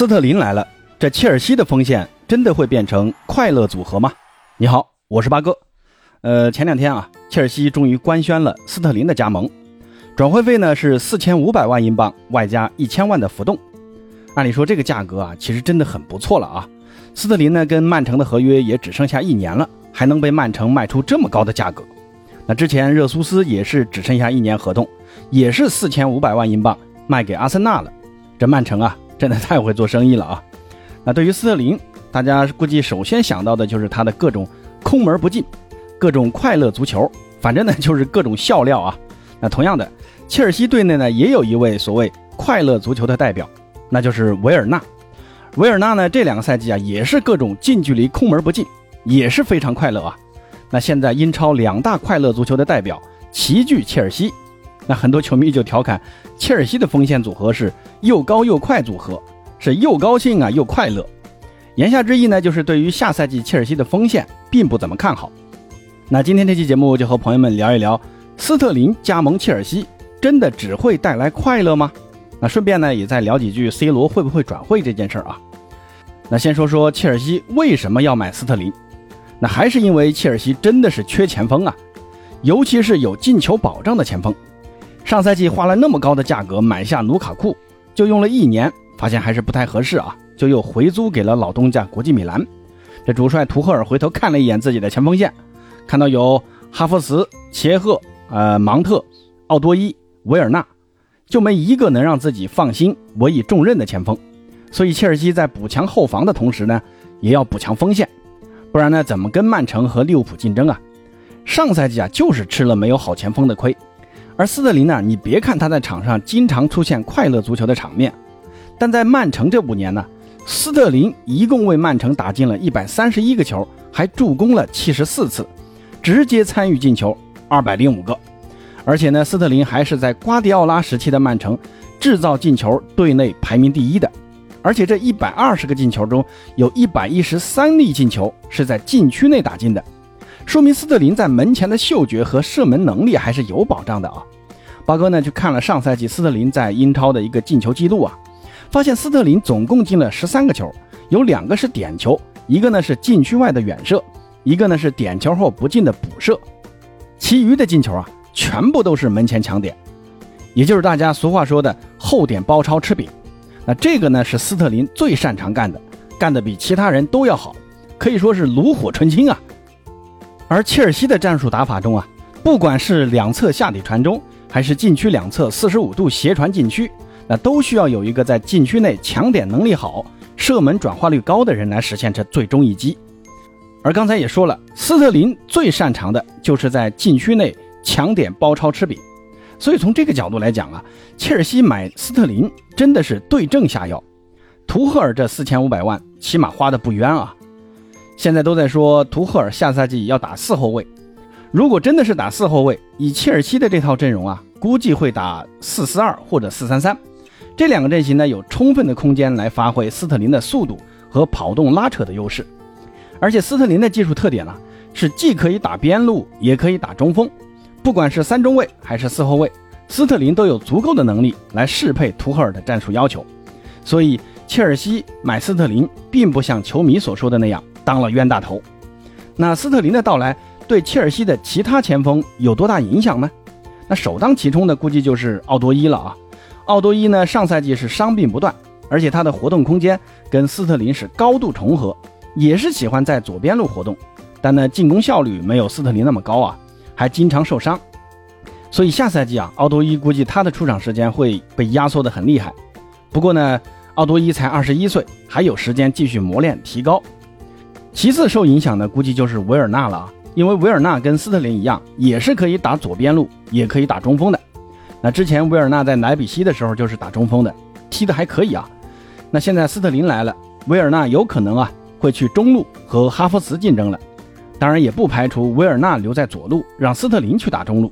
斯特林来了，这切尔西的锋线真的会变成快乐组合吗？你好，我是八哥。呃，前两天啊，切尔西终于官宣了斯特林的加盟，转会费呢是四千五百万英镑，外加一千万的浮动。按理说这个价格啊，其实真的很不错了啊。斯特林呢跟曼城的合约也只剩下一年了，还能被曼城卖出这么高的价格？那之前热苏斯也是只剩下一年合同，也是四千五百万英镑卖给阿森纳了。这曼城啊。真的太会做生意了啊！那对于斯特林，大家估计首先想到的就是他的各种空门不进，各种快乐足球，反正呢就是各种笑料啊。那同样的，切尔西队内呢也有一位所谓快乐足球的代表，那就是维尔纳。维尔纳呢这两个赛季啊也是各种近距离空门不进，也是非常快乐啊。那现在英超两大快乐足球的代表齐聚切尔西。那很多球迷就调侃，切尔西的锋线组合是又高又快组合，是又高兴啊又快乐。言下之意呢，就是对于下赛季切尔西的锋线并不怎么看好。那今天这期节目就和朋友们聊一聊，斯特林加盟切尔西真的只会带来快乐吗？那顺便呢，也再聊几句 C 罗会不会转会这件事儿啊。那先说说切尔西为什么要买斯特林，那还是因为切尔西真的是缺前锋啊，尤其是有进球保障的前锋。上赛季花了那么高的价格买下卢卡库，就用了一年，发现还是不太合适啊，就又回租给了老东家国际米兰。这主帅图赫尔回头看了一眼自己的前锋线，看到有哈弗茨、切赫、呃芒特、奥多伊、维尔纳，就没一个能让自己放心委以重任的前锋。所以切尔西在补强后防的同时呢，也要补强锋线，不然呢怎么跟曼城和利物浦竞争啊？上赛季啊就是吃了没有好前锋的亏。而斯特林呢？你别看他在场上经常出现快乐足球的场面，但在曼城这五年呢，斯特林一共为曼城打进了一百三十一个球，还助攻了七十四次，直接参与进球二百零五个。而且呢，斯特林还是在瓜迪奥拉时期的曼城制造进球队内排名第一的。而且这一百二十个进球中，有一百一十三粒进球是在禁区内打进的。说明斯特林在门前的嗅觉和射门能力还是有保障的啊！八哥呢去看了上赛季斯特林在英超的一个进球记录啊，发现斯特林总共进了十三个球，有两个是点球，一个呢是禁区外的远射，一个呢是点球后不进的补射，其余的进球啊全部都是门前抢点，也就是大家俗话说的后点包抄吃饼。那这个呢是斯特林最擅长干的，干得比其他人都要好，可以说是炉火纯青啊！而切尔西的战术打法中啊，不管是两侧下底传中，还是禁区两侧四十五度斜传禁区，那都需要有一个在禁区内抢点能力好、射门转化率高的人来实现这最终一击。而刚才也说了，斯特林最擅长的就是在禁区内抢点包抄吃饼，所以从这个角度来讲啊，切尔西买斯特林真的是对症下药。图赫尔这四千五百万，起码花的不冤啊。现在都在说图赫尔下赛季要打四后卫，如果真的是打四后卫，以切尔西的这套阵容啊，估计会打四四二或者四三三，这两个阵型呢有充分的空间来发挥斯特林的速度和跑动拉扯的优势，而且斯特林的技术特点呢是既可以打边路，也可以打中锋，不管是三中卫还是四后卫，斯特林都有足够的能力来适配图赫尔的战术要求，所以切尔西买斯特林并不像球迷所说的那样。当了冤大头，那斯特林的到来对切尔西的其他前锋有多大影响呢？那首当其冲的估计就是奥多伊了啊！奥多伊呢，上赛季是伤病不断，而且他的活动空间跟斯特林是高度重合，也是喜欢在左边路活动，但呢进攻效率没有斯特林那么高啊，还经常受伤，所以下赛季啊，奥多伊估计他的出场时间会被压缩的很厉害。不过呢，奥多伊才二十一岁，还有时间继续磨练提高。其次受影响的估计就是维尔纳了啊，因为维尔纳跟斯特林一样，也是可以打左边路，也可以打中锋的。那之前维尔纳在莱比锡的时候就是打中锋的，踢得还可以啊。那现在斯特林来了，维尔纳有可能啊会去中路和哈弗茨竞争了。当然也不排除维尔纳留在左路，让斯特林去打中路。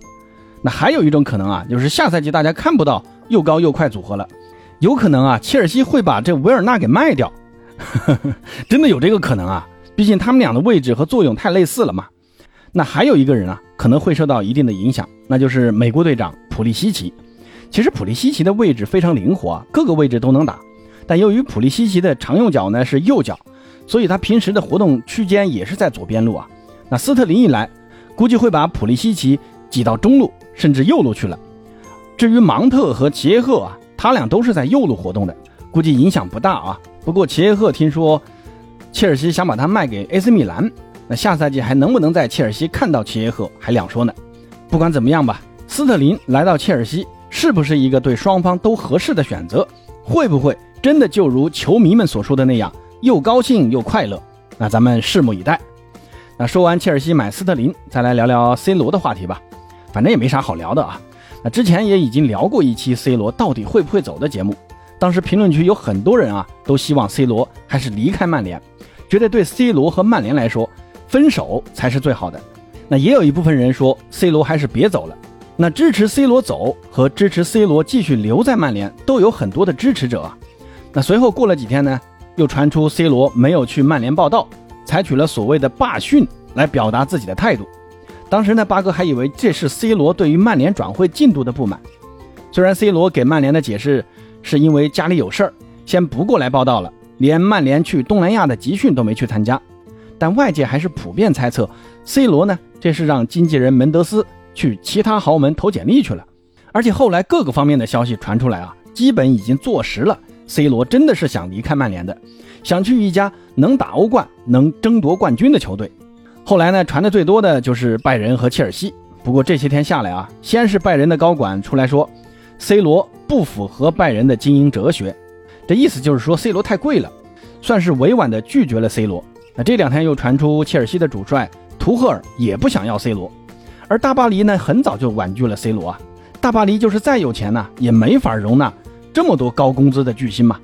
那还有一种可能啊，就是下赛季大家看不到又高又快组合了，有可能啊切尔西会把这维尔纳给卖掉，真的有这个可能啊。毕竟他们俩的位置和作用太类似了嘛。那还有一个人啊，可能会受到一定的影响，那就是美国队长普利西奇。其实普利西奇的位置非常灵活啊，各个位置都能打。但由于普利西奇的常用脚呢是右脚，所以他平时的活动区间也是在左边路啊。那斯特林一来，估计会把普利西奇挤到中路甚至右路去了。至于芒特和齐耶赫啊，他俩都是在右路活动的，估计影响不大啊。不过齐耶赫听说切尔西想把他卖给 AC 米兰，那下赛季还能不能在切尔西看到齐耶赫还两说呢。不管怎么样吧，斯特林来到切尔西是不是一个对双方都合适的选择？会不会真的就如球迷们所说的那样，又高兴又快乐？那咱们拭目以待。那说完切尔西买斯特林，再来聊聊 C 罗的话题吧。反正也没啥好聊的啊。那之前也已经聊过一期 C 罗到底会不会走的节目，当时评论区有很多人啊，都希望 C 罗还是离开曼联，觉得对 C 罗和曼联来说，分手才是最好的。那也有一部分人说 C 罗还是别走了。那支持 C 罗走和支持 C 罗继续留在曼联都有很多的支持者啊。那随后过了几天呢，又传出 C 罗没有去曼联报道，采取了所谓的罢训来表达自己的态度。当时呢，八哥还以为这是 C 罗对于曼联转会进度的不满。虽然 C 罗给曼联的解释是因为家里有事儿，先不过来报道了，连曼联去东南亚的集训都没去参加，但外界还是普遍猜测。C 罗呢？这是让经纪人门德斯去其他豪门投简历去了，而且后来各个方面的消息传出来啊，基本已经坐实了。C 罗真的是想离开曼联的，想去一家能打欧冠、能争夺冠军的球队。后来呢，传的最多的就是拜仁和切尔西。不过这些天下来啊，先是拜仁的高管出来说，C 罗不符合拜仁的经营哲学，这意思就是说 C 罗太贵了，算是委婉的拒绝了 C 罗。那这两天又传出切尔西的主帅。图赫尔也不想要 C 罗，而大巴黎呢，很早就婉拒了 C 罗啊。大巴黎就是再有钱呢，也没法容纳这么多高工资的巨星嘛。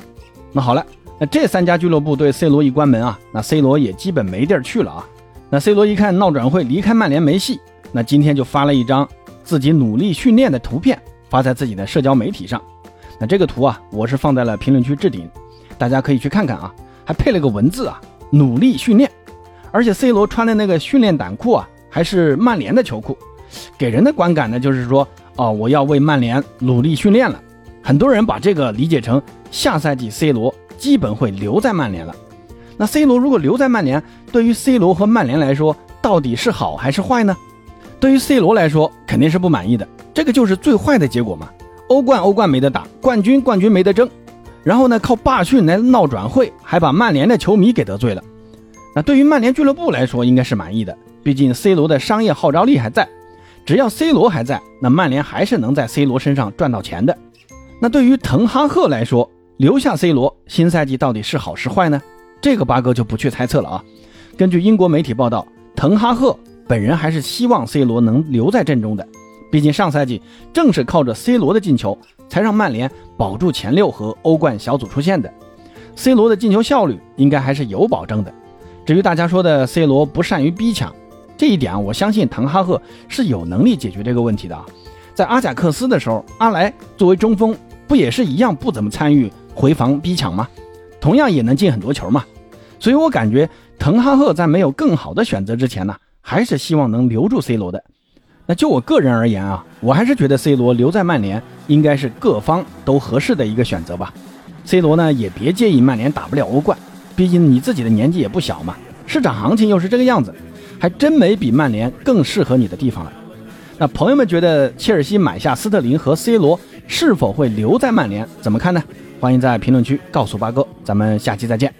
那好了，那这三家俱乐部对 C 罗一关门啊，那 C 罗也基本没地儿去了啊。那 C 罗一看闹转会离开曼联没戏，那今天就发了一张自己努力训练的图片，发在自己的社交媒体上。那这个图啊，我是放在了评论区置顶，大家可以去看看啊，还配了个文字啊，努力训练。而且 C 罗穿的那个训练短裤啊，还是曼联的球裤，给人的观感呢，就是说，哦，我要为曼联努力训练了。很多人把这个理解成下赛季 C 罗基本会留在曼联了。那 C 罗如果留在曼联，对于 C 罗和曼联来说，到底是好还是坏呢？对于 C 罗来说，肯定是不满意的。这个就是最坏的结果嘛。欧冠欧冠没得打，冠军冠军没得争，然后呢，靠罢训来闹转会，还把曼联的球迷给得罪了。那对于曼联俱乐部来说，应该是满意的，毕竟 C 罗的商业号召力还在，只要 C 罗还在，那曼联还是能在 C 罗身上赚到钱的。那对于滕哈赫来说，留下 C 罗，新赛季到底是好是坏呢？这个八哥就不去猜测了啊。根据英国媒体报道，滕哈赫本人还是希望 C 罗能留在阵中的，毕竟上赛季正是靠着 C 罗的进球，才让曼联保住前六和欧冠小组出线的。C 罗的进球效率应该还是有保证的。至于大家说的 C 罗不善于逼抢，这一点我相信滕哈赫是有能力解决这个问题的啊。在阿贾克斯的时候，阿莱作为中锋，不也是一样不怎么参与回防逼抢吗？同样也能进很多球嘛。所以我感觉滕哈赫在没有更好的选择之前呢，还是希望能留住 C 罗的。那就我个人而言啊，我还是觉得 C 罗留在曼联应该是各方都合适的一个选择吧。C 罗呢，也别介意曼联打不了欧冠。毕竟你自己的年纪也不小嘛，市场行情又是这个样子，还真没比曼联更适合你的地方了。那朋友们觉得切尔西买下斯特林和 C 罗是否会留在曼联？怎么看呢？欢迎在评论区告诉八哥，咱们下期再见。